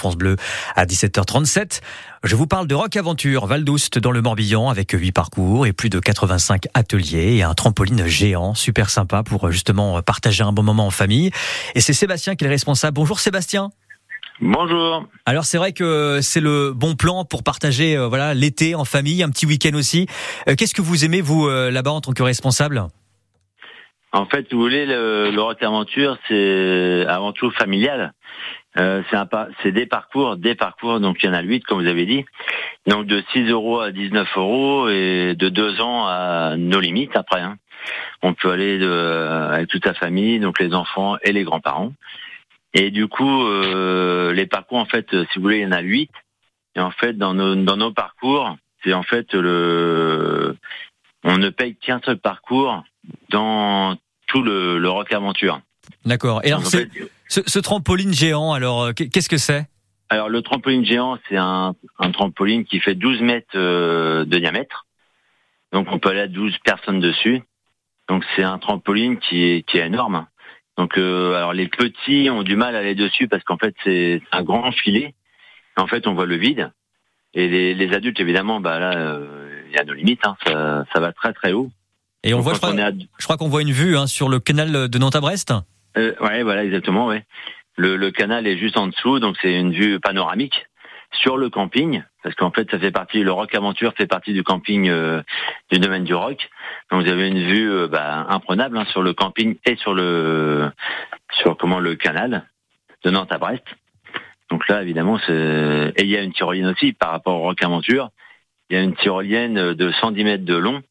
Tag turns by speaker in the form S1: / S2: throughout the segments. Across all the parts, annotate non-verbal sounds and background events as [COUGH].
S1: France Bleu à 17h37. Je vous parle de Rock Aventure Val d'Oust dans le Morbihan avec 8 parcours et plus de 85 ateliers et un trampoline géant super sympa pour justement partager un bon moment en famille. Et c'est Sébastien qui est le responsable. Bonjour Sébastien.
S2: Bonjour.
S1: Alors c'est vrai que c'est le bon plan pour partager euh, voilà l'été en famille, un petit week-end aussi. Euh, Qu'est-ce que vous aimez vous euh, là-bas en tant que responsable?
S2: En fait, vous voulez, le, le Rock Aventure, c'est avant tout familial. Euh, c'est des parcours, des parcours, donc il y en a 8 comme vous avez dit. Donc de 6 euros à 19 euros et de 2 ans à nos limites après. hein. On peut aller de, avec toute la famille, donc les enfants et les grands-parents. Et du coup, euh, les parcours, en fait, si vous voulez, il y en a 8. Et en fait, dans nos, dans nos parcours, c'est en fait le, on ne paye qu'un seul parcours dans tout le, le Rock Aventure.
S1: D'accord. Et alors c'est-
S2: fait,
S1: ce, ce trampoline géant, alors euh, qu'est-ce que c'est?
S2: Alors le trampoline géant, c'est un, un trampoline qui fait 12 mètres euh, de diamètre. Donc on peut aller à 12 personnes dessus. Donc c'est un trampoline qui est, qui est énorme. Donc euh, alors les petits ont du mal à aller dessus parce qu'en fait c'est un grand filet. En fait on voit le vide. Et les, les adultes évidemment, bah là euh, il y a nos limites. Hein. Ça, ça va très très haut.
S1: Et on
S2: Donc,
S1: voit, je crois,
S2: à-
S1: je crois qu'on voit une vue hein, sur le canal de Nantes à Brest.
S2: Euh, ouais, voilà, exactement, ouais. Le, le canal est juste en dessous, donc c'est une vue panoramique sur le camping, parce qu'en fait, ça fait partie, le Rock Aventure fait partie du camping euh, du domaine du Rock. Donc vous avez une vue euh, bah, imprenable hein, sur le camping et sur le sur comment le canal de Nantes à Brest. Donc là, évidemment, et il y a une tyrolienne aussi par rapport au Rock Aventure. Il y a une tyrolienne de 110 mètres de long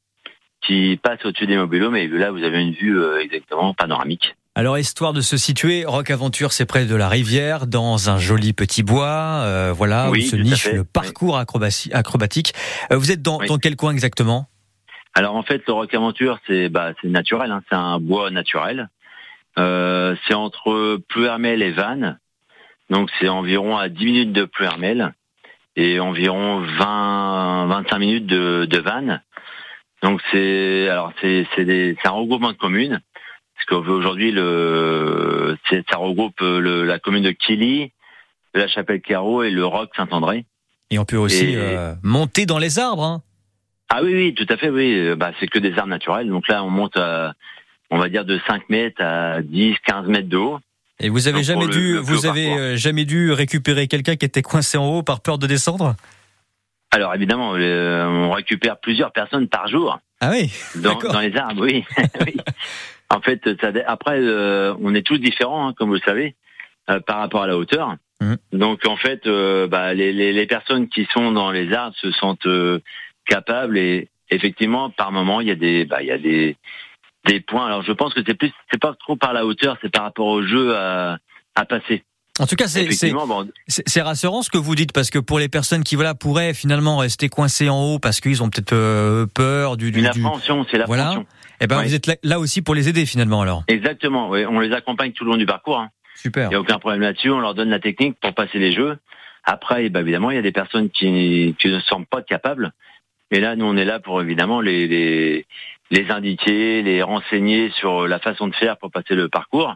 S2: qui passe au-dessus des mobilos, mais là, vous avez une vue euh, exactement panoramique.
S1: Alors, histoire de se situer, Rock Aventure, c'est près de la rivière, dans un joli petit bois, euh, voilà,
S2: Oui,
S1: où se niche le parcours acrobatique. Euh, vous êtes dans,
S2: Oui.
S1: dans quel coin exactement?
S2: Alors en fait, le Rock Aventure, c'est bah, c'est naturel, hein, c'est un bois naturel. Euh, c'est entre Pluhermel et Vannes, donc c'est environ à 10 minutes de Pluhermel et environ 20 25 minutes de, de Vannes. Donc c'est alors c'est c'est un regroupement de communes parce qu'aujourd'hui le ça regroupe le, la commune de Quilly, la Chapelle-Carreau et le Roc Saint-André.
S1: Et on peut aussi
S2: Et-
S1: euh, monter dans les arbres. hein.
S2: Ah oui, oui, tout à fait, oui. Euh, Bah, c'est que des arbres naturels. Donc là, on monte, à, on va dire, de 5 mètres à 10, 15 mètres de haut.
S1: Et vous avez
S2: Donc,
S1: jamais dû,
S2: le
S1: vous avez
S2: parcours.
S1: euh, jamais dû récupérer quelqu'un qui était coincé en haut par peur de descendre?
S2: Alors évidemment, euh, on récupère plusieurs personnes par jour
S1: Ah oui.
S2: dans, dans les arbres, oui. [LAUGHS] Oui. En fait, ça, après, euh, on est tous différents, hein, comme vous le savez, euh, par rapport à la hauteur.
S1: Mhm.
S2: Donc en fait, euh, bah, les, les, les personnes qui sont dans les arbres se sentent euh, capables et effectivement, par moment, il y a des, bah, il y a des, des points. Alors je pense que c'est plus, c'est pas trop par la hauteur, c'est par rapport au jeu à, à passer.
S1: En tout cas, c'est rassurant ce que vous dites parce que pour les personnes qui voilà pourraient finalement rester coincées en haut parce qu'ils ont peut-être euh, peur du, du,
S2: une
S1: du-
S2: appréhension, c'est
S1: Voilà. Eh ben
S2: Ouais.
S1: vous êtes là, là aussi pour les aider finalement alors.
S2: Exactement. On les accompagne tout le long du parcours. hein.
S1: Super.
S2: Il n'y a aucun problème là-dessus. On leur donne la technique pour passer les jeux. Après, eh ben, évidemment, il y a des personnes qui, qui ne se sentent pas capables. Et là, nous, on est là pour évidemment les, les, les indiquer, les renseigner sur la façon de faire pour passer le parcours.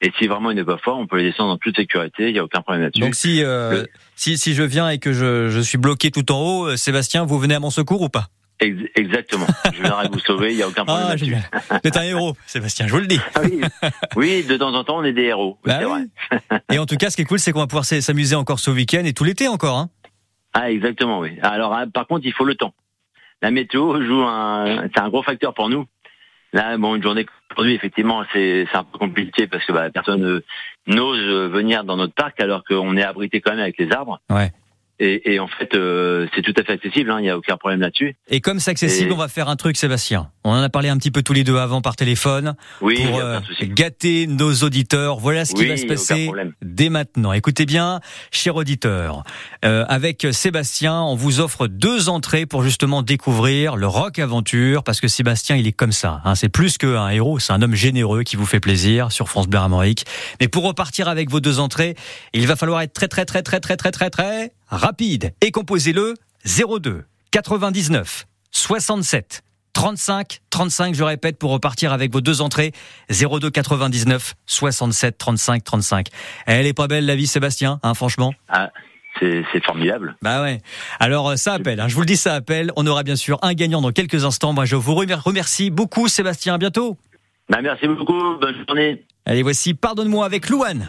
S2: Et si vraiment il n'est pas fort, on peut les descendre en toute sécurité. Il n'y a aucun problème là-dessus.
S1: Donc si, euh,
S2: Le-
S1: si si je viens et que je, je suis bloqué tout en haut, euh, Sébastien, vous venez à mon secours ou pas?
S2: Exactement. [LAUGHS] Je viendrai vous sauver. Il n'y a aucun problème
S1: Ah génial. Vous êtes un héros, [LAUGHS] Sébastien, je vous le dis.
S2: Ah oui. oui, de temps en temps, on est des héros.
S1: Bah
S2: c'est
S1: oui.
S2: vrai.
S1: Et en tout cas, ce qui est cool, c'est qu'on va pouvoir s'amuser encore ce week-end et tout l'été encore. Hein.
S2: Ah, exactement, oui. Alors, hein, par contre, il faut le temps. La météo joue un, c'est un gros facteur pour nous. Là, bon, une journée aujourd'hui, effectivement, c'est, c'est un peu compliqué parce que bah, personne n'ose venir dans notre parc alors qu'on est abrité quand même avec les arbres.
S1: Ouais.
S2: Et, et en fait, euh, c'est tout à fait accessible. hein, Il n'y a aucun problème là-dessus.
S1: Et comme c'est accessible,
S2: Et-
S1: on va faire un truc, Sébastien. On en a parlé un petit peu tous les deux avant par téléphone
S2: Oui,
S1: pour euh, gâter nos auditeurs. Voilà ce qui
S2: Oui,
S1: va se passer dès maintenant. Écoutez bien, cher auditeur, euh, avec Sébastien, on vous offre deux entrées pour justement découvrir le rock aventure, parce que Sébastien, il est comme ça. Hein, c'est plus qu'un héros, c'est un homme généreux qui vous fait plaisir sur France Bleu Armorique. Mais pour repartir avec vos deux entrées, il va falloir être très très très très très très très très rapide et composez-le 02 99 67 35 35, je répète, pour repartir avec vos deux entrées. 02 99 67 35 35. Elle est pas belle la vie, Sébastien, hein, franchement?
S2: Ah. C'est formidable.
S1: Bah ouais. Alors ça appelle. Hein. Je vous le dis, ça appelle. On aura bien sûr un gagnant dans quelques instants. Moi, je vous remercie beaucoup, Sébastien. À bientôt.
S2: Bah, merci beaucoup. Bonne journée.
S1: Allez, voici Pardonne-moi avec Louane.